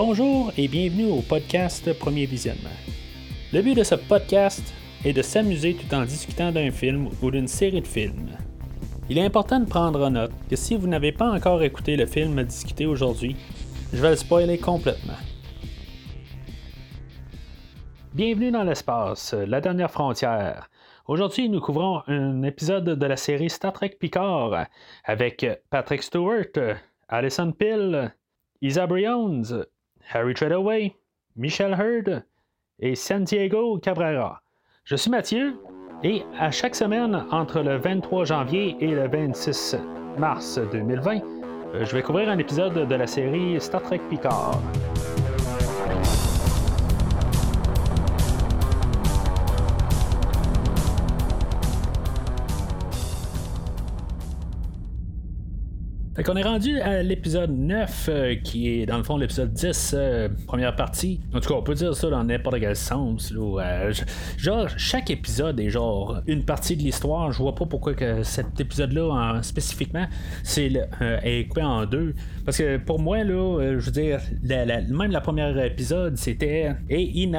Bonjour et bienvenue au podcast Premier Visionnement. Le but de ce podcast est de s'amuser tout en discutant d'un film ou d'une série de films. Il est important de prendre en note que si vous n'avez pas encore écouté le film à discuter aujourd'hui, je vais le spoiler complètement. Bienvenue dans l'espace, la dernière frontière. Aujourd'hui, nous couvrons un épisode de la série Star Trek Picard avec Patrick Stewart, Alison Pill, Isa Briones, Harry Treadaway, Michelle Hurd et Santiago Cabrera. Je suis Mathieu et à chaque semaine entre le 23 janvier et le 26 mars 2020, je vais couvrir un épisode de la série Star Trek Picard. Fait est rendu à l'épisode 9, euh, qui est dans le fond l'épisode 10, euh, première partie. En tout cas, on peut dire ça dans n'importe quel sens. Euh, genre, chaque épisode est genre une partie de l'histoire. Je vois pas pourquoi que cet épisode-là, spécifiquement, c'est est coupé en deux. Parce que pour moi, là, je veux dire, même la première épisode, c'était Et in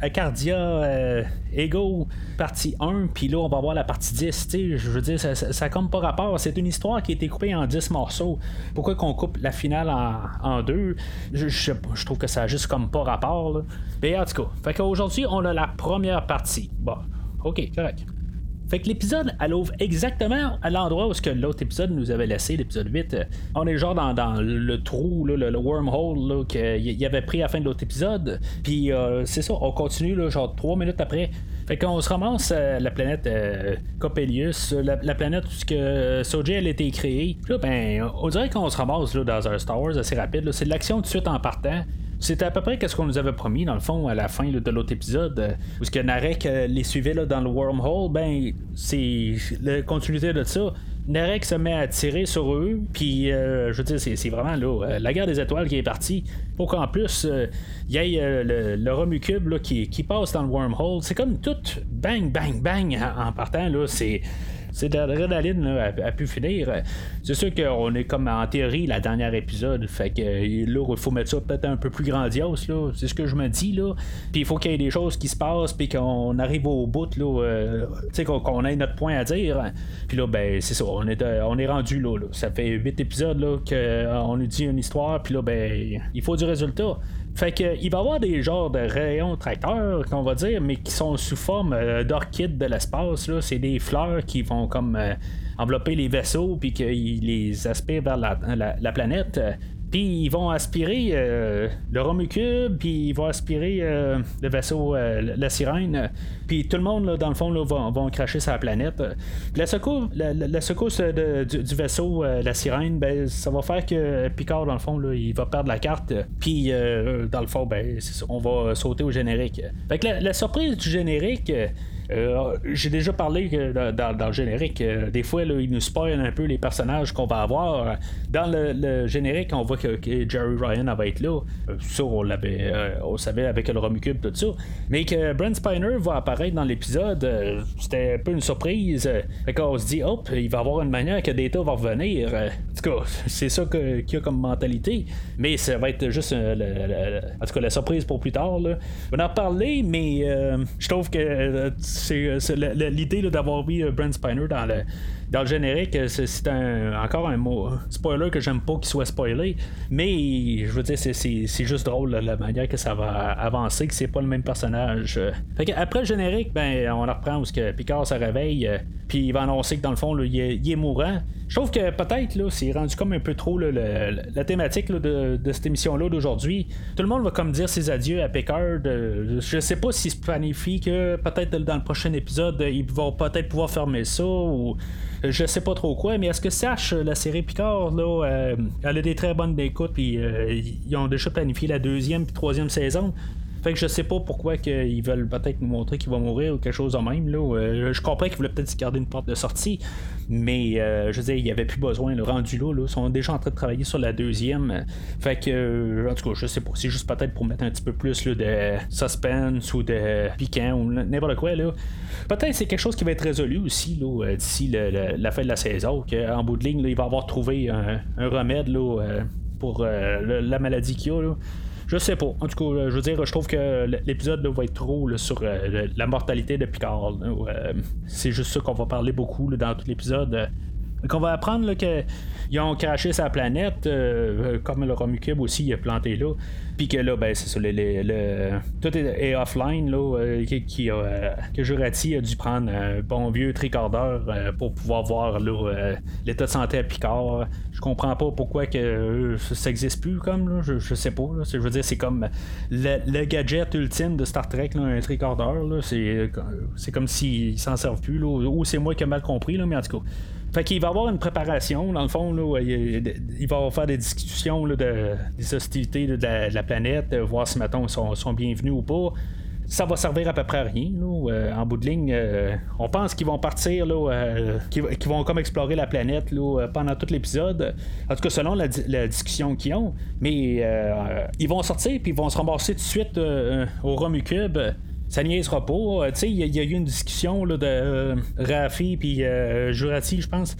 Acardia Ego, partie 1, puis là, on va voir la partie 10. Je veux dire, ça, ça, comme pas rapport. C'est une histoire qui a été coupée en 10 morceaux. Pourquoi qu'on coupe la finale en, deux? Je, trouve que ça a juste comme pas rapport. Mais en tout cas, fait qu'aujourd'hui, on a la première partie. Bon, ok, correct. Fait que l'épisode, elle ouvre exactement à l'endroit où ce que l'autre épisode nous avait laissé, l'épisode 8. On est genre dans, le trou, le, wormhole qu'il avait pris à la fin de l'autre épisode. Puis euh, c'est ça, on continue genre trois minutes après. Fait qu'on se ramasse la planète euh, Coppelius, la, planète où ce Soji a été créée. Ben, on dirait qu'on se ramasse dans un Star Wars assez rapide. C'est de l'action tout de suite en partant. C'était à peu près ce qu'on nous avait promis, dans le fond, à la fin de l'autre épisode, euh, où ce que Narek euh, les suivait là, dans le wormhole, ben, c'est la continuité de ça. Narek se met à tirer sur eux, puis euh, je veux dire, c'est, vraiment là, la guerre des étoiles qui est partie, pour qu'en plus, il y ait le, le Romucube là, qui, qui, passe dans le wormhole. C'est comme tout bang, bang, bang en, en partant, là, c'est c'est l'adrénaline a, pu finir. C'est sûr qu'on est comme en théorie la dernière épisode. Fait que là, il faut mettre ça peut-être un peu plus grandiose. Là. C'est ce que je me dis. là. Puis il faut qu'il y ait des choses qui se passent. Puis qu'on arrive au bout. Là, euh, qu'on, ait notre point à dire. Puis là, ben, c'est ça. On est, euh, on est rendu là, Ça fait huit épisodes là, qu'on euh, nous dit une histoire. Puis là, ben, il faut du résultat. Fait que il va y avoir des genres de rayons tracteurs, qu'on va dire, mais qui sont sous forme euh, d'orchides de l'espace. C'est des fleurs qui vont comme euh, envelopper les vaisseaux puis qu'ils les aspirent vers la planète. Puis ils vont aspirer euh, le Romucube, puis ils vont aspirer euh, le vaisseau, euh, la sirène. Puis tout le monde, dans le fond, là, vont, cracher sa planète. la la, secousse du, vaisseau, la sirène, ben, ça va faire que Picard, dans le fond, là, il va perdre la carte. Puis dans le fond, ben, on va sauter au générique. Fait que la surprise du générique, euh, j'ai déjà parlé que dans, le générique, euh, des fois, là, il nous spoil un peu les personnages qu'on va avoir. Dans le, générique, on voit que, Jerry Ryan va être là. Euh, ça, on l'avait, on savait avec le Romicube, tout ça. Mais que Brent Spiner va apparaître dans l'épisode, c'était un peu une surprise. Fait qu'on se dit, hop, il va avoir une manière que Data va revenir. en tout cas, c'est ça qu'il y a comme mentalité. Mais ça va être juste, en tout cas, la surprise pour plus tard. On en parler, mais je trouve que c'est l'idée d'avoir mis euh, Brent Spiner dans le, dans le générique, euh, c'est encore un mot spoiler que j'aime pas qu'il soit spoilé, mais je veux dire, c'est juste drôle la manière que ça va avancer, que c'est pas le même personnage. Fait après le générique, ben on reprend où que Picard se réveille, euh, puis il va annoncer que dans le fond, il, est, mourant. Je trouve que peut-être là, c'est rendu comme un peu trop la thématique de, cette émission-là d'aujourd'hui. Tout le monde va comme dire ses adieux à Picard. je sais pas s'il se planifie que peut-être dans le prochain épisode, ils vont peut-être pouvoir fermer ça ou je sais pas trop quoi, mais est-ce que sache la série Picard, là, euh, elle a des très bonnes écoutes, puis euh, ils ont déjà planifié la deuxième puis troisième saison? Fait que je sais pas pourquoi qu'ils veulent peut-être nous montrer qu'il va mourir ou quelque chose de même. Là. Euh, je comprends qu'ils voulaient peut-être garder une porte de sortie, mais euh, je veux dire, il n'y avait plus besoin. Le rendu là, là, ils sont déjà en train de travailler sur la deuxième. Fait que, euh, en tout cas, je sais pas. C'est juste peut-être pour mettre un petit peu plus là, de suspense ou de piquant ou n'importe quoi. Là. Peut-être c'est quelque chose qui va être résolu aussi là, d'ici la fin de la saison. Qu'en bout de ligne, il va avoir trouvé un, remède là, pour la maladie qu'il y a. Je sais pas. En tout cas, je veux dire, je trouve que l'épisode va être trop sur la mortalité de Picard. c'est juste ça qu'on va parler beaucoup dans tout l'épisode. Qu'on va apprendre qu'ils ont craché sa planète, comme le Romicube aussi il a planté là. Puis que là, ben, c'est ça, le, tout est, offline, là, euh, euh, que Jurati a dû prendre un bon vieux tricordeur euh, pour pouvoir voir l'état de santé à Picard. Je comprends pas pourquoi que ça existe plus, comme, là, je, je sais pas. je veux dire, c'est comme le, gadget ultime de Star Trek, un tricordeur. C'est, comme s'ils s'en servent plus, ou c'est moi qui ai mal compris, là, mais en tout cas. Fait qu'il va y avoir une préparation, dans le fond, là, il, va faire des discussions de, des hostilités de, la, planète, euh, voir si, mettons, ils sont, bienvenus ou pas ça va servir à peu près à rien. Euh, en bout de ligne, euh, on pense qu'ils vont partir, là, qu'ils, vont comme explorer la planète là, pendant tout l'épisode. En tout cas, selon la, discussion qu'ils ont. Mais ils vont sortir puis ils vont se rembourser tout de suite au Romucube ça niaisera pas. Euh, tu sais, il y, a eu une discussion là, de euh, Rafi puis euh, Jurati, je pense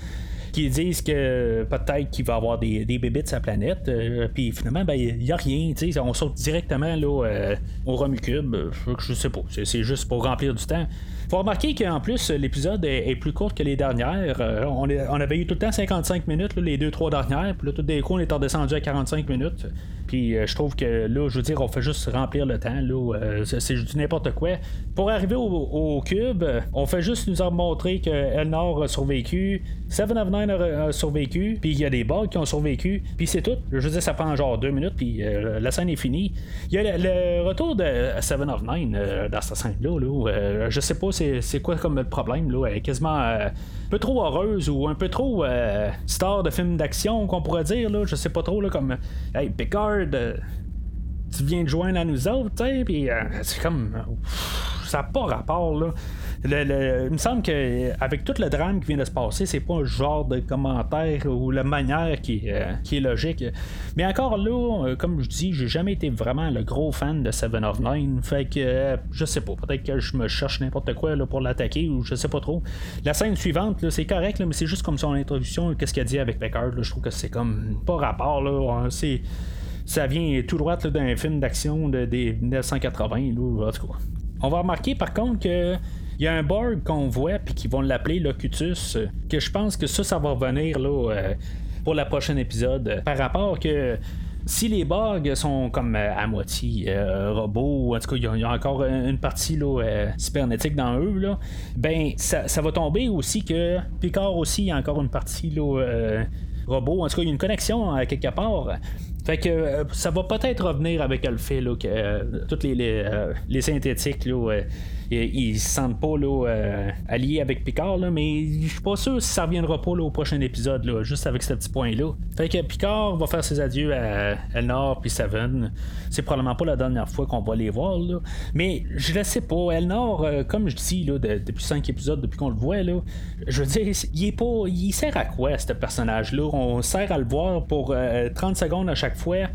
qui disent que peut-être qu'il va y avoir des, des bébés de sa planète. puis finalement, ben, il n'y a rien. On saute directement là, au Romucube. Je sais pas. C'est juste pour remplir du temps. faut remarquer qu'en plus, l'épisode est, plus court que les dernières. on, on, avait eu tout le temps 55 minutes, les deux, trois dernières. Puis là, tout d'un coup, on est redescendu à 45 minutes. Puis euh, je trouve que là, je veux dire, on fait juste remplir le temps. Là, euh, c'est du n'importe quoi. Pour arriver au, cube, on fait juste nous montrer que Elnor a survécu, Seven of Nine a, survécu, puis il y a des bugs qui ont survécu, puis c'est tout. Je veux dire, ça prend genre deux minutes, puis euh, la scène est finie. Il y a le, retour de Seven of Nine dans cette scène-là. Là, je sais pas c'est quoi comme le problème. Là, elle est quasiment peu trop heureuse ou un peu trop star de film d'action qu'on pourrait dire. Là, je sais pas trop, là, comme Hey, Picard tu viens de joindre à nous autres, tu sais, puis euh, c'est comme. ça n'a pas rapport, là. Il me semble qu'avec tout le drame qui vient de se passer, c'est pas un genre de commentaire ou la manière qui, euh, est logique. Mais encore là, euh, comme je dis, j'ai jamais été vraiment le gros fan de Seven of Nine. Fait que je sais pas, peut-être que je me cherche n'importe quoi là, pour l'attaquer ou je sais pas trop. La scène suivante, c'est correct, mais c'est juste comme son introduction, qu'est-ce qu'elle dit avec Packard. je trouve que c'est comme pas rapport. Là, c'est ça vient tout droit d'un film d'action de, des 1980. Là, On va remarquer par contre que il y a un Borg qu'on voit puis qu'ils vont l'appeler Locutus que je pense que ça ça va revenir là euh, pour le prochain épisode par rapport que si les Borg sont comme euh, à moitié euh, robots, en tout cas, il y, a encore une partie là, cybernétique dans eux, là, ben ça, va tomber aussi que Picard aussi, il y a encore une partie là, robot. En tout cas, il y a une connexion à quelque part. Fait que euh, ça va peut-être revenir avec le fait que euh, toutes les, euh, les synthétiques là, ils se sentent pas là, euh, alliés avec Picard, là, mais je suis pas sûr si ça reviendra pas au prochain épisode, là, juste avec ce petit point-là. Fait que Picard va faire ses adieux à Elnor puis Seven. C'est probablement pas la dernière fois qu'on va les voir, là. mais je le sais pas. Elnor, euh, comme je dis là, depuis cinq épisodes, depuis qu'on le voit, là, je veux dire, il est pas. Il sert à quoi ce personnage-là? On sert à le voir pour 30 euh, secondes à chaque fois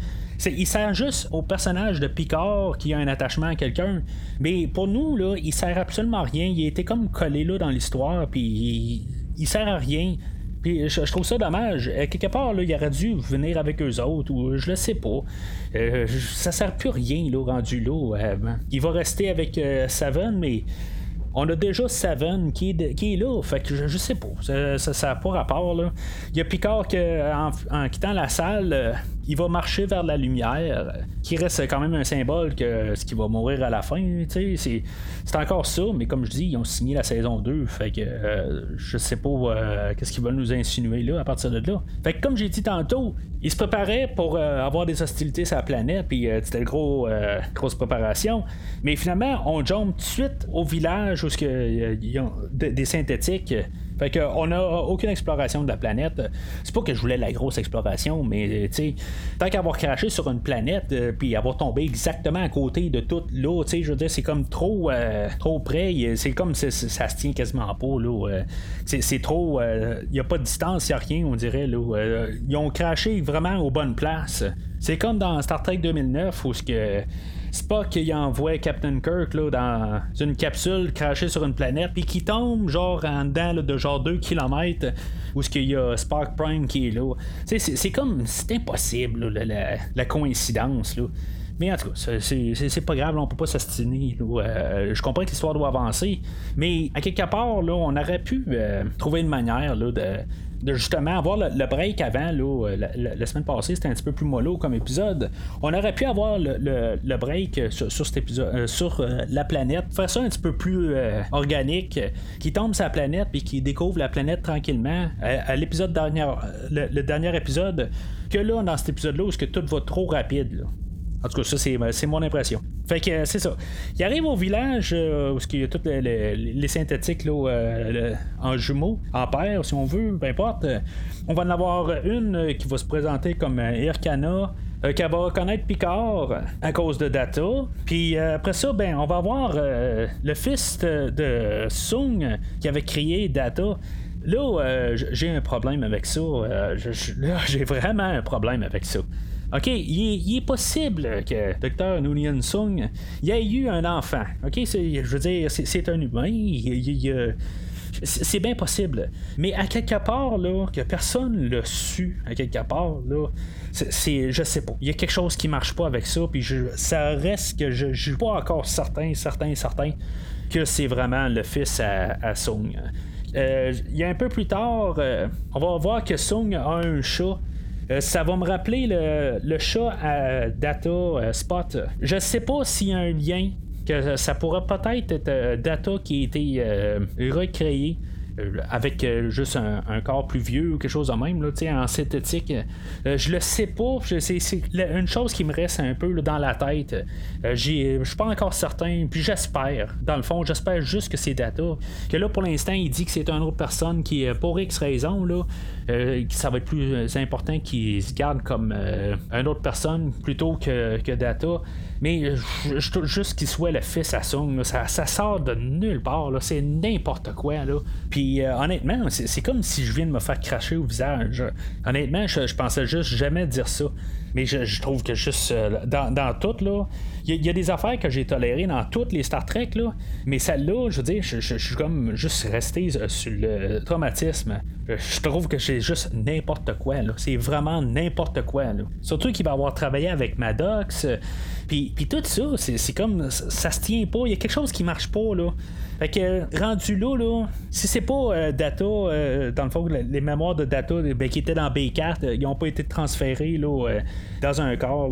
il sert juste au personnage de Picard qui a un attachement à quelqu'un. Mais pour nous, là, il sert absolument à rien. Il était comme collé là dans l'histoire, puis il, sert à rien. Puis je, trouve ça dommage. Euh, quelque part, là, il aurait dû venir avec eux autres, ou je le sais pas. Euh, ça sert plus rien, là, rendu là. Euh, il va rester avec Seven, mais on a déjà Seven qui est, là. Fait que je, sais pas. Ça n'a pas rapport. Là. Il y a Picard qui, en, quittant la salle, il va marcher vers la lumière, qui reste quand même un symbole que ce qui va mourir à la fin. C'est, encore ça, mais comme je dis, ils ont signé la saison 2. Fait que euh, je sais pas euh, qu'est-ce qu'ils veulent nous insinuer là à partir de là. Fait que comme j'ai dit tantôt, ils se préparaient pour euh, avoir des hostilités sur la planète, puis c'était une gros, grosse préparation. Mais finalement, on jump tout de suite au village où il y a des synthétiques fait qu'on n'a aucune exploration de la planète. C'est pas que je voulais la grosse exploration, mais tu sais, tant qu'avoir craché sur une planète, euh, puis avoir tombé exactement à côté de toute l'eau, tu sais, je veux dire, c'est comme trop, euh, trop près. C'est comme ça se tient quasiment pas, là. Euh, c'est trop. Il n'y a pas de distance, il n'y a rien, on dirait, là. ils ont craché vraiment aux bonnes places. C'est comme dans Star Trek 2009 où ce que Spock il envoie Captain Kirk là, dans une capsule crachée sur une planète puis qui tombe genre en dedans de genre 2 km où ce qu'il y a Spark Prime qui est là. C'est, comme c'est impossible la, coïncidence là. Mais en tout cas, c'est pas grave, on peut pas s'astiner. je comprends que l'histoire doit avancer, mais à quelque part, là, on aurait pu trouver une manière là, de de justement avoir le, break avant, là, la, semaine passée, c'était un petit peu plus mollo comme épisode. On aurait pu avoir le, break sur, cet épisode, euh, sur euh, la planète, faire ça un petit peu plus euh, organique, qui tombe la planète puis qui découvre la planète tranquillement. À, l'épisode dernier, le, dernier épisode, que là, dans cet épisode-là, où que tout va trop rapide. Là. En tout cas, ça, c'est, mon impression. Fait que c'est ça. Il arrive au village euh, où il y a tous les, synthétiques là, euh, en jumeaux, en paire, si on veut, peu importe. On va en avoir une qui va se présenter comme Irkana. Euh, qui va reconnaître Picard à cause de Data. Puis après ça, ben, on va avoir le fils de, Sung qui avait créé Data. Là, j'ai un problème avec ça. j'ai vraiment un problème avec ça. OK, il est, possible que Dr. Nguyen Sung ait eu un enfant. OK, je veux dire, c'est un humain. c'est bien possible. Mais à quelque part, là, que personne l'a su, à quelque part, là, c'est, je sais pas. Il y a quelque chose qui marche pas avec ça, puis je, ça reste que je, je suis pas encore certain, certain, certain que c'est vraiment le fils à, Sung. Euh, il y a un peu plus tard, euh, on va voir que Sung a un chat euh, ça va me rappeler le, chat à Data euh, Spot. Je sais pas s'il y a un lien que ça pourrait peut-être être euh, Data qui a été recréé avec euh, juste un, corps plus vieux ou quelque chose de même, là, en synthétique. Euh, je le sais pas. C'est une chose qui me reste un peu dans la tête. Je suis pas encore certain. Puis j'espère, dans le fond, j'espère juste que c'est Data. Que là, pour l'instant, il dit que c'est une autre personne qui, pour X raison, là, ça va être plus important qu'il se garde comme une autre personne plutôt que, que Data. Mais je, juste qu'il soit le fils à Sung, ça, sort de nulle part. C'est n'importe quoi. Là. Puis euh, honnêtement, c'est comme si je viens de me faire cracher au visage. Honnêtement, je, pensais juste jamais dire ça. Mais je, trouve que juste euh, dans, dans, là, il y, a des affaires que j'ai tolérées dans toutes les Star Trek, là, mais celle-là, je veux dire, je, suis comme juste resté euh, sur le traumatisme. Je, trouve que c'est juste n'importe quoi, là. C'est vraiment n'importe quoi. Surtout qu'il va avoir travaillé avec Maddox. Puis, puis tout ça, c'est comme. Ça se tient pas. Il y a quelque chose qui marche pas, là. Fait que rendu là, là si c'est pas euh, Data, euh, dans le fond, les mémoires de Data ben, qui étaient dans B4, ils n'ont pas été transférés là, dans un corps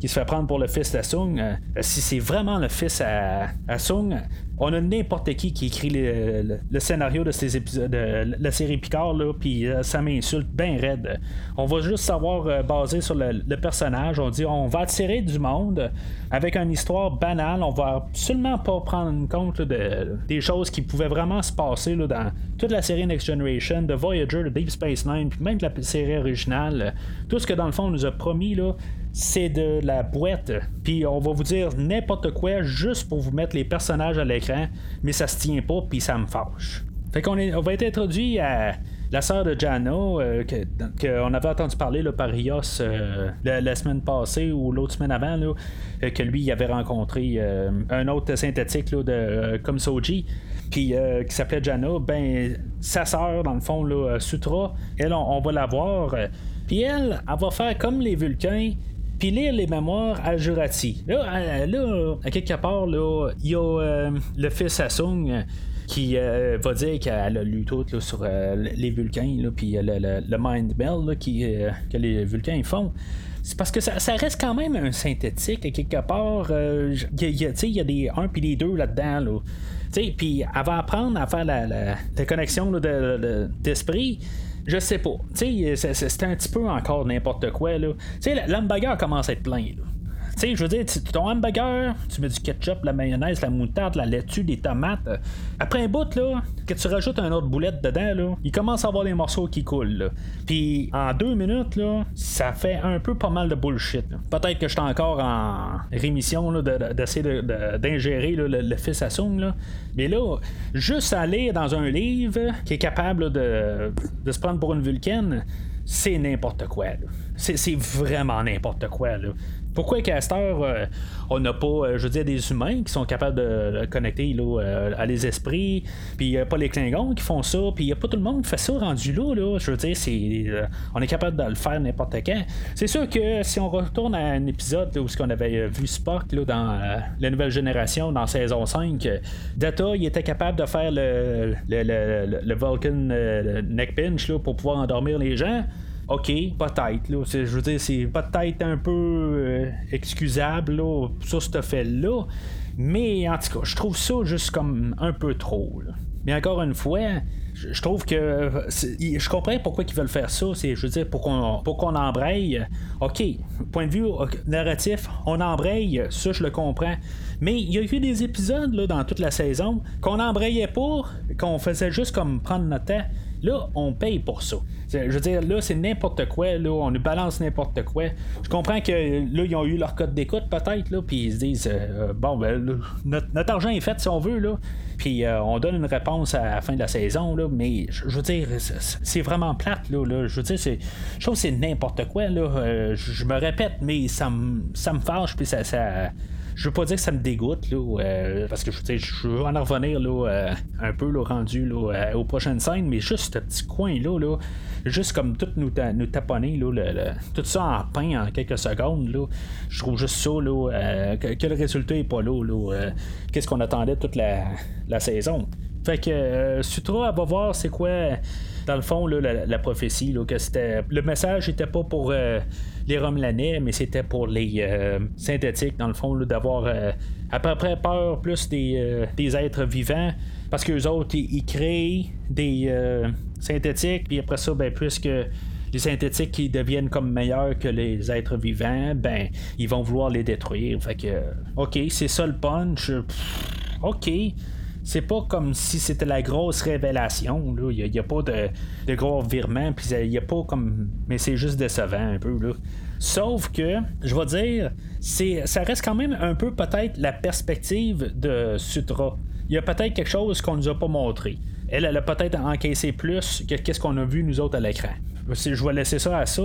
qui se fait prendre pour le fils de Sung. si c'est vraiment le fils à, à Sung, on a n'importe qui qui écrit le, scénario de ces épisodes, de la série Picard, là, puis euh, ça m'insulte bien raide. On va juste savoir euh, baser sur le, personnage. On dit on va attirer du monde avec une histoire banale. On va absolument pas prendre compte de, des choses qui pouvaient vraiment se passer dans toute la série Next Generation, de Voyager, de Deep Space Nine, puis même de la série originale. Tout ce que dans le fond on nous a promis là c'est de la boîte. Puis on va vous dire n'importe quoi juste pour vous mettre les personnages à l'écran, mais ça se tient pas, puis ça me fâche. Fait qu'on on va être introduit à la sœur de Jano, euh, qu'on avait entendu parler par Rios euh, la, semaine passée ou l'autre semaine avant, euh, que lui il avait rencontré un autre synthétique de, comme Soji. Puis, qui s'appelait Jana, ben sa sœur, dans le fond, Sutra, elle, on, on va la voir. Puis elle, elle va faire comme les Vulcains, lire les mémoires à Jurati. Là, euh, à quelque part, là, il y a euh, le fils Asung qui euh, va dire qu'elle a lu tout sur les Vulcains, puis le, Mind Bell que les Vulcains font. C'est parce que ça, reste quand même un synthétique, à quelque part. Il y, y, a des 1 puis des 2 là-dedans. Là. Puis elle va apprendre à faire la, la, connexion d'esprit. Je sais pas. Tu sais, c'est un petit peu encore n'importe quoi, là. Tu sais, l'hamburger commence à être plein, là. Tu sais, je veux dire, ton hamburger, tu mets du ketchup, la mayonnaise, la moutarde, la laitue, des tomates. Euh, après un bout, là, que tu rajoutes un autre boulette dedans, là, il commence à avoir des morceaux qui coulent, là. Puis en deux minutes, là, ça fait un peu pas mal de bullshit. Peut-être que je suis encore en rémission d'essayer d'ingérer le, fils à Sung, là. Mais là, juste aller dans un livre qui est capable de, de se prendre pour une vulcaine, c'est n'importe quoi. C'est vraiment n'importe quoi. Là. Pourquoi Caster, euh, on n'a pas, euh, je veux dire, des humains qui sont capables de connecter euh, à les esprits, puis il n'y a pas les Klingons qui font ça, puis il n'y a pas tout le monde qui fait ça rendu là. Je veux dire, c'est, on est capable de le faire n'importe quand. C'est sûr que si on retourne à un épisode où on avait vu Spock là, dans la nouvelle génération, dans saison 5, Data, il était capable de faire le, le, le, le Vulcan neck pinch là, pour pouvoir endormir les gens. OK, peut-être. Là, je veux dire, c'est peut-être un peu euh, excusable là, sur ce fait-là. Mais en tout cas, je trouve ça juste comme un peu trop. Mais encore une fois, je trouve que je comprends pourquoi ils veulent faire ça. C'est, je veux dire, pour qu'on, pour qu'on embraye. OK, point de vue narratif, on embraye, ça je le comprends. Mais il y a eu des épisodes dans toute la saison qu'on embrayait pas, qu'on faisait juste comme prendre notre temps. Là, on paye pour ça. Je veux dire, là, c'est n'importe quoi. Là, on nous balance n'importe quoi. Je comprends que là, ils ont eu leur code d'écoute, peut-être, là, puis ils se disent euh, bon, ben, notre, argent est fait si on veut, là. Puis euh, on donne une réponse à la fin de la saison, là. Mais je veux dire, c'est vraiment plate, là. Je veux dire, je trouve que c'est n'importe quoi, là. Euh, je me répète, mais ça me, ça fâche, puis ça je veux pas dire que ça me dégoûte, euh, parce que je veux en revenir euh, un peu là, rendu là, euh, aux prochaines scènes, mais juste ce petit coin-là, là, juste comme tout nous, taponner, tout ça en pain en quelques secondes, je trouve juste ça, là, que, le résultat est pas là. Qu'est-ce qu'on attendait toute la saison? Fait que Sutra, elle va voir c'est quoi dans le fond, la, prophétie, là, c'était. Le message n'était pas pour euh, les Romelanais, mais c'était pour les euh, synthétiques, dans le fond, d'avoir euh, à peu près peur plus des, êtres vivants. Parce qu'eux autres, ils, créent des synthétiques, puis après ça, ben, puisque les synthétiques qui deviennent comme meilleurs que les êtres vivants, ben, ils vont vouloir les détruire. Fait que, ok, c'est ça le punch. ok c'est pas comme si c'était la grosse révélation. Il n'y a, pas de, gros virement, puis il a pas comme. Mais c'est juste décevant un peu. Là. Sauf que, je vais dire, c'est, ça reste quand même un peu peut-être la perspective de Sutra. Il y a peut-être quelque chose qu'on nous a pas montré. Elle, elle a peut-être encaissé plus que qu'est-ce qu'on a vu nous autres à l'écran. Je vais laisser ça à ça.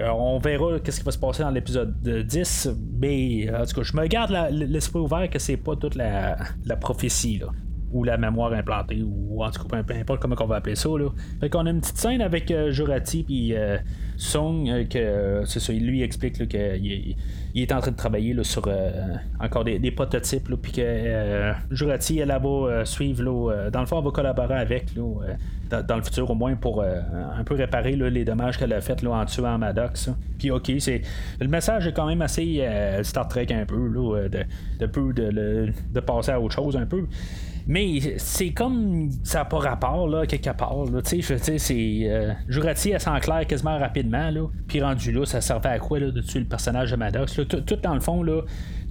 Euh, on verra qu'est-ce qui va se passer dans l'épisode 10, mais en tout cas, je me garde l'esprit ouvert que c'est pas toute la, la prophétie. Là ou la mémoire implantée, ou en tout cas, peu importe comment on va appeler ça. Là. Fait qu'on a une petite scène avec euh, Jurati puis euh, Song, euh, que c'est ça, il lui explique qu'il il est en train de travailler là, sur encore des, prototypes, puis que Jurati, elle, va suivre, dans le fond, elle va collaborer avec dans, le futur au moins pour un peu réparer les dommages qu'elle a fait en tuant Maddox. Puis ok, c'est le message est quand même assez Star Trek un peu, là, de, de, de passer à autre chose un peu. Mais c'est comme ça n'a pas rapport, là, quelque part. Tu sais, c'est. Euh, Jurati, elle s'enclaire quasiment rapidement, là. Puis rendu là, ça servait à quoi, là, de tuer le personnage de Maddox? Tout, dans le fond, là,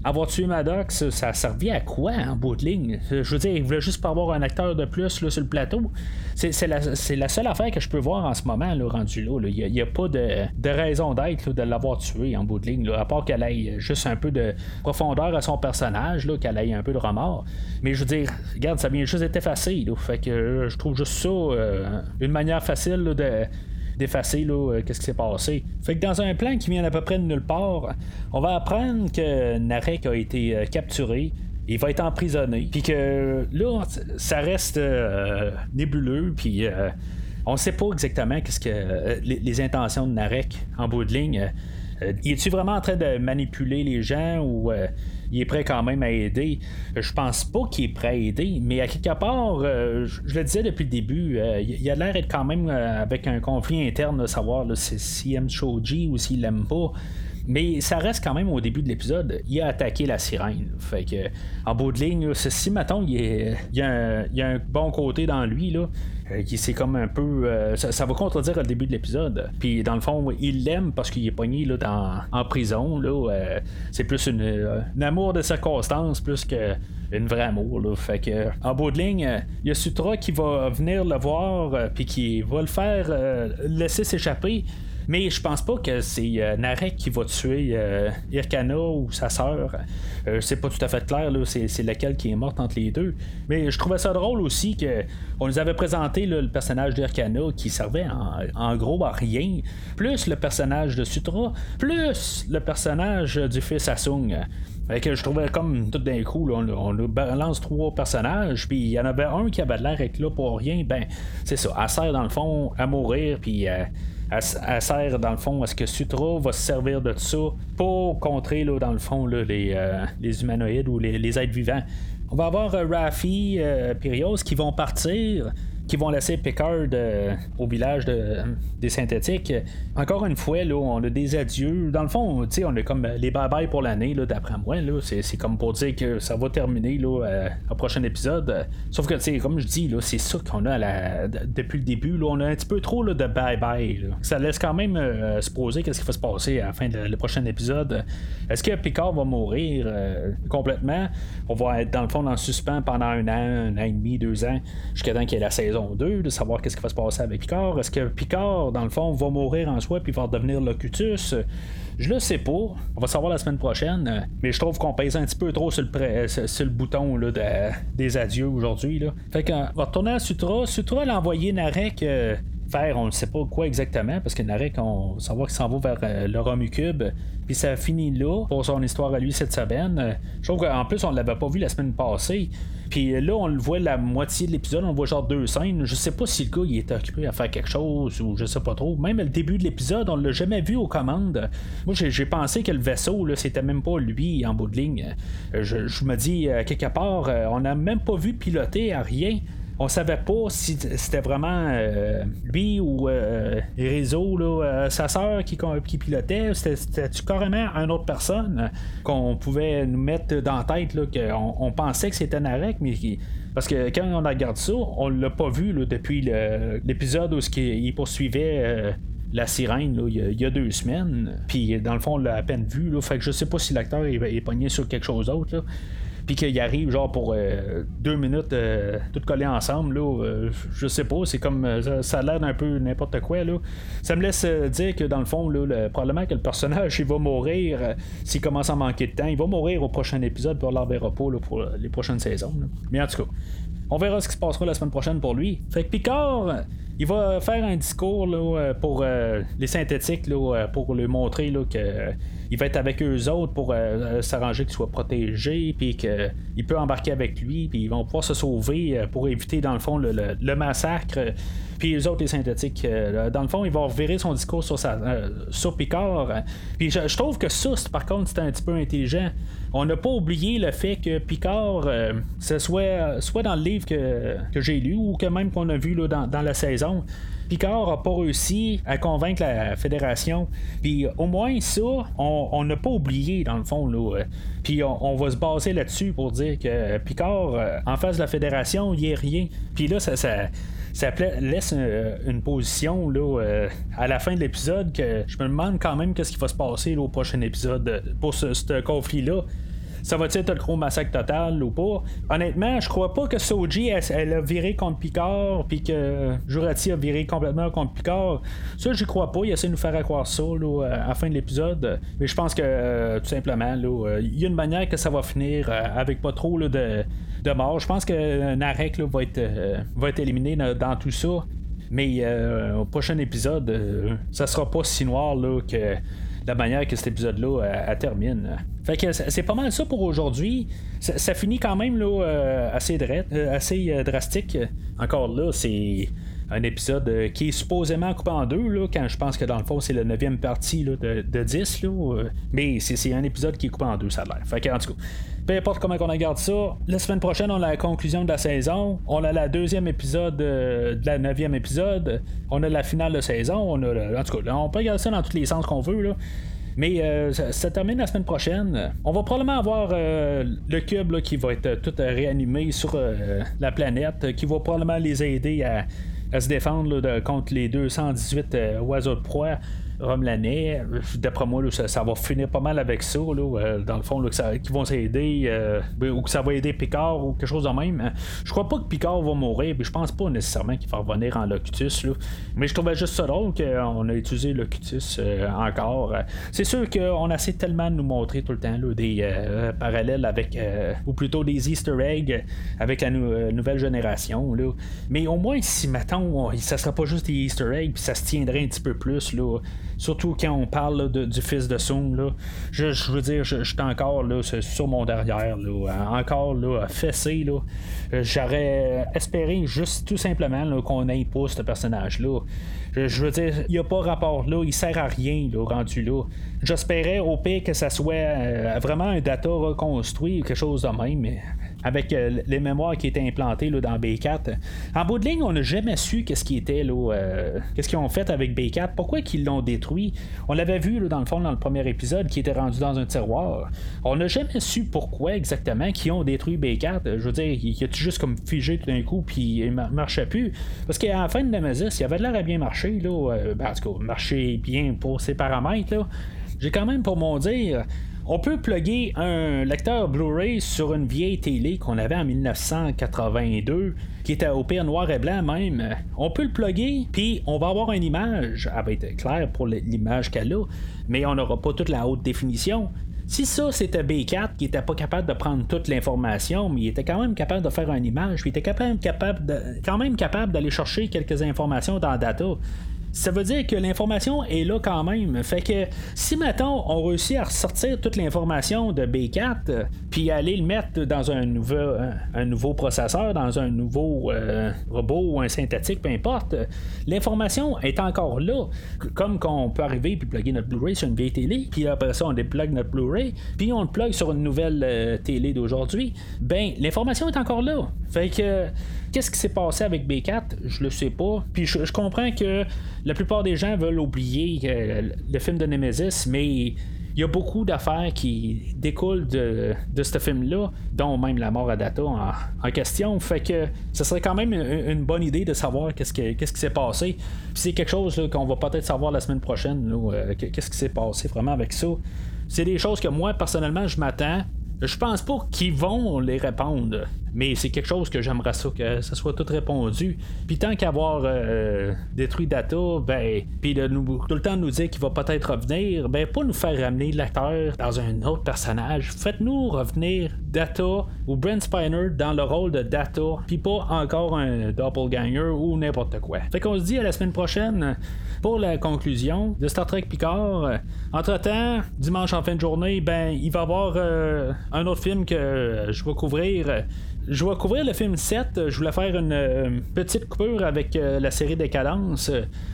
avoir tué Maddox, ça servait à quoi en bout de ligne? Je veux dire, il voulait juste pas avoir un acteur de plus là, sur le plateau. C'est la, seule affaire que je peux voir en ce moment, là, rendu là. Il n'y a, pas de, raison d'être de l'avoir tué en bout de ligne, à part qu'elle ait juste un peu de profondeur à son personnage, qu'elle ait un peu de remords. Mais je veux dire, regarde, ça vient juste d'être effacé. Fait que je trouve juste ça euh, une manière facile de d'effacer là, euh, qu'est-ce qui s'est passé. Fait que dans un plan qui vient à peu près de nulle part, on va apprendre que Narek a été euh, capturé. Il va être emprisonné. Puis que là, ça reste euh, nébuleux. Puis on sait pas exactement qu'est-ce que les, intentions de Narek en bout de ligne. est-tu vraiment en train de manipuler les gens ou il est prêt quand même à aider. Je pense pas qu'il est prêt à aider, mais à quelque part, euh, je, le disais depuis le début, euh, il a l'air d'être quand même euh, avec un conflit interne de savoir s'il aime Shoji ou s'il l'aime pas. Mais ça reste quand même au début de l'épisode, il a attaqué la sirène. Fait que, en bout de ligne, si mettons, il, y a un, bon côté dans lui, là, euh, qui c'est comme un peu. Euh, ça, va contredire le début de l'épisode. Puis dans le fond, il l'aime parce qu'il est pogné là, dans, en prison. Là, euh, c'est plus une, un amour de circonstance plus que une vraie amour. Là. Fait que, en bout de ligne, il y a Sutra qui va venir le voir, puis qui va le faire laisser s'échapper. Mais je pense pas que c'est Narek qui va tuer Irkana ou sa sœur. c'est pas tout à fait clair, là, c'est, laquelle qui est morte entre les deux. Mais je trouvais ça drôle aussi que on nous avait présenté le personnage d'Irkana qui servait en, gros à rien, plus le personnage de Sutra, plus le personnage du fils Asung. que je trouvais comme tout d'un coup, on, on, balance trois personnages, puis il y en avait un qui avait l'air être là pour rien, ben c'est ça, elle sert dans le fond à mourir, puis euh, elle, sert dans le fond à ce que Sutra va se servir de ça pour contrer là, dans le fond les, euh, les humanoïdes ou les, êtres vivants. On va avoir euh, Rafi, Pirios qui vont partir qui vont laisser Picard euh, au village des synthétiques. Encore une fois, là, on a des adieux. Dans le fond, on a comme les bye-bye pour l'année, d'après moi. Là, c'est, comme pour dire que ça va terminer là, euh, au prochain épisode. Sauf que, comme je dis, là, c'est ça qu'on a depuis le début. Là, on a un petit peu trop de bye-bye. Ça laisse quand même euh, se poser qu'est-ce qui va se passer à la fin du prochain épisode. Est-ce que Picard va mourir complètement? On va être dans le fond le suspens pendant un an, un an et demi, deux ans, jusqu'à temps qu'il y ait la saison 2, de savoir qu'est-ce qui va se passer avec Picard. Est-ce que Picard, dans le fond, va mourir en soi puis va devenir Locutus? Je le sais pas. On va savoir la semaine prochaine. Mais je trouve qu'on pèse un petit peu trop sur le, le bouton là, des adieux aujourd'hui. Fait qu'on va retourner à Sutra. Sutra a envoyé Narek euh, on ne sait pas quoi exactement. Parce que Narek, on savoir qu'il s'en va vers euh, le Romucube. Puis ça finit là pour son histoire à lui cette semaine. Je trouve qu'en plus, on l'avait pas vu la semaine passée. Puis là, on le voit la moitié de l'épisode, on voit genre deux scènes. Je sais pas si le gars il était occupé à faire quelque chose ou je sais pas trop. Même le début de l'épisode, on l'a jamais vu aux commandes. Moi, j'ai pensé que le vaisseau, c'était même pas lui en bout de ligne. Je, je me dis, euh, quelque part, euh, on n'a même pas vu piloter à rien on savait pas si c'était vraiment euh, lui ou euh, euh sa sœur qui, qui pilotait, c'était carrément une autre personne qu'on pouvait nous mettre dans la tête, qu'on on pensait que c'était Narek, mais parce que quand on regarde ça, on l'a pas vu depuis l'épisode où il poursuivait euh, la sirène il, y a, deux semaines. Puis dans le fond, on l'a à peine vu. Là, fait que je sais pas si l'acteur est, est, pogné sur quelque chose d'autre puis qu'il arrive genre pour euh, deux minutes euh, tout collé ensemble, là, euh, je sais pas, c'est comme ça, a l'air d'un peu n'importe quoi. Là. Ça me laisse dire que dans le fond, là, probablement que le personnage il va mourir s'il commence à manquer de temps. Il va mourir au prochain épisode, pour ne pas pour les prochaines saisons. Mais en tout cas, on verra ce qui se passera la semaine prochaine pour lui. Fait que Picard, il va faire un discours là, pour les synthétiques là, pour lui montrer là, que il va être avec eux autres pour euh, euh, s'arranger qu'ils soient protégés, puis qu'il peut embarquer avec lui, puis ils vont pouvoir se sauver euh, pour éviter, dans le fond, le, massacre. Puis les autres, les synthétiques, dans le fond, ils vont revirer son discours sur, Picard. Puis je, trouve que ça, par contre, c'est un petit peu intelligent. On n'a pas oublié le fait que Picard, ce soit, soit dans le livre que, j'ai lu ou que même qu'on a vu là, dans, dans la saison, Picard n'a pas réussi à convaincre la fédération. Puis au moins ça, on n'a pas oublié dans le fond. Là. Puis on, va se baser là-dessus pour dire que Picard, euh, en face de la fédération, il n'y a rien. Puis là, ça ça laisse une, position là, euh, à la fin de l'épisode que je me demande quand même qu'est-ce qui va se passer au prochain épisode pour ce conflit-là ça va être le gros massacre total ou pas? Honnêtement, je crois pas que Soji elle, a viré contre Picard, puis que Jurati a viré complètement contre Picard. Ça, j'y crois pas. Il essaie de nous faire croire ça là, à la fin de l'épisode. Mais je pense que euh, tout simplement, euh, il y a une manière que ça va finir euh, avec pas trop de, de. Je pense que Narek va, être, va être éliminé dans, tout ça. Mais au prochain épisode, ça sera pas si noir là, que la manière que cet épisode-là termine. Fait que c'est pas mal ça pour aujourd'hui. Ça, finit quand même là, euh, assez, euh, euh, drastique. Encore là, c'est un épisode qui est supposément coupé en deux, là, quand je pense que dans le fond, c'est la neuvième partie de, 10. Là, mais c'est un épisode qui est coupé en deux, ça a l'air. Fait que, en tout cas, peu importe comment on regarde ça, la semaine prochaine, on a la conclusion de la saison. On a la deuxième épisode de la neuvième épisode. On a la finale de saison. On a, en tout cas, on peut regarder ça dans tous les sens qu'on veut. Là. Mais euh, ça, termine la semaine prochaine. On va probablement avoir euh, le cube qui va être tout réanimé sur euh, la planète, qui va probablement les aider à, se défendre contre les 218 oiseaux de proie. Romelanais. D'après moi, ça, va finir pas mal avec ça. dans le fond, qu'ils vont s'aider ben, ou que ça va aider Picard ou quelque chose de même. Je crois pas que Picard va mourir, mais je pense pas nécessairement qu'il va revenir en Locutus. Mais je trouvais juste ça drôle qu'on a utilisé Locutus encore. C'est sûr qu'on essaie tellement de nous montrer tout le temps des parallèles avec, ou plutôt des Easter eggs avec la nouvelle génération. Mais au moins, si maintenant, ça sera pas juste des Easter eggs, puis ça se tiendrait un petit peu plus. Là. Surtout quand on parle du fils de Soong. Là. Je, veux dire, je, suis encore là, sur mon derrière. Là, encore là, fessé. Là. J'aurais espéré juste tout simplement qu'on ait pas ce personnage-là. Je, veux dire, il n'y a pas rapport là, il sert à rien là, rendu là. J'espérais au pire que ça soit euh, vraiment un data reconstruit ou quelque chose de même, mais avec euh, les mémoires qui étaient implantées là, dans B4. En bout de ligne, on n'a jamais su qu'est-ce qui était là, euh, qu'est-ce qu'ils ont fait avec B4, pourquoi ils l'ont détruit? On l'avait vu là, dans le fond dans le premier épisode qui était rendu dans un tiroir. On n'a jamais su pourquoi exactement qu'ils ont détruit B4. Je veux dire, il a juste comme figé tout d'un coup puis il marchait plus. Parce qu'à la fin de Nemesis, il avait l'air à bien marcher là, euh, ben, en tout cas, bien pour ses paramètres là. J'ai quand même pour mon dire on peut plugger un lecteur Blu-ray sur une vieille télé qu'on avait en 1982, qui était au pire noir et blanc même. On peut le plugger, puis on va avoir une image. Elle va être claire pour l'image qu'elle a, mais on n'aura pas toute la haute définition. Si ça c'était B4 qui était pas capable de prendre toute l'information, mais il était quand même capable de faire une image, puis il était quand même capable d'aller chercher quelques informations dans la data ça veut dire que l'information est là quand même. Fait que si maintenant on réussit à ressortir toute l'information de B4, puis aller le mettre dans un nouveau, un, nouveau processeur, dans un nouveau euh, robot ou un synthétique, peu importe, l'information est encore là. Comme qu'on peut arriver puis plugger notre Blu-ray sur une vieille télé, puis après ça on déplugue notre Blu-ray, puis on le plug sur une nouvelle euh, télé d'aujourd'hui, ben l'information est encore là. Fait que Qu'est-ce qui s'est passé avec B4 Je le sais pas. Puis je, comprends que la plupart des gens veulent oublier euh, le film de Nemesis, mais il y a beaucoup d'affaires qui découlent de, ce film-là, dont même la mort à Data en, question. Fait que ce serait quand même une, bonne idée de savoir qu'est-ce, qui s'est passé. Puis c'est quelque chose qu'on va peut-être savoir la semaine prochaine, euh, qu'est-ce qui s'est passé vraiment avec ça. C'est des choses que moi, personnellement, je m'attends. Je pense pas qu'ils vont les répondre. Mais c'est quelque chose que j'aimerais ça, que ça soit tout répondu. Puis tant qu'avoir euh, détruit Data, ben, puis de tout le temps nous dire qu'il va peut-être revenir, ben, pas nous faire ramener l'acteur dans un autre personnage. Faites-nous revenir Data ou Brent Spiner dans le rôle de Data, puis pas encore un doppelganger ou n'importe quoi. Fait qu'on se dit à la semaine prochaine pour la conclusion de Star Trek Picard. Entre-temps, dimanche en fin de journée, ben, il va y avoir euh, un autre film que je vais couvrir. Je vais couvrir le film 7. Je voulais faire une euh, petite coupure avec euh, la série Décadence.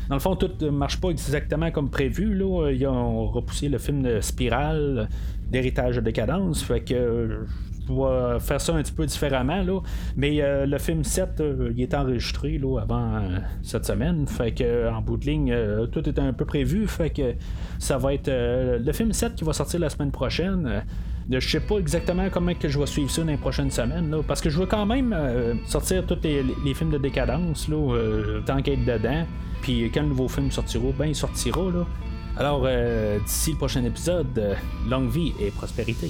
Dans le fond, tout ne marche pas exactement comme prévu. Là. Ils ont repoussé le film de Spirale, d'héritage de Décadence. Fait que je faire ça un petit peu différemment. Là. Mais euh, le film 7, il est enregistré là, avant cette semaine. Fait que en bout de ligne, tout est un peu prévu. Fait que ça va être le film 7 qui va sortir la semaine prochaine. Je sais pas exactement comment que je vais suivre ça dans les prochaines semaines, parce que je veux quand même euh, sortir tous les, films de décadence, là, euh, tant qu'être dedans. Puis quand le nouveau film sortira, ben il sortira. Là. Alors, euh, d'ici le prochain épisode, longue vie et prospérité.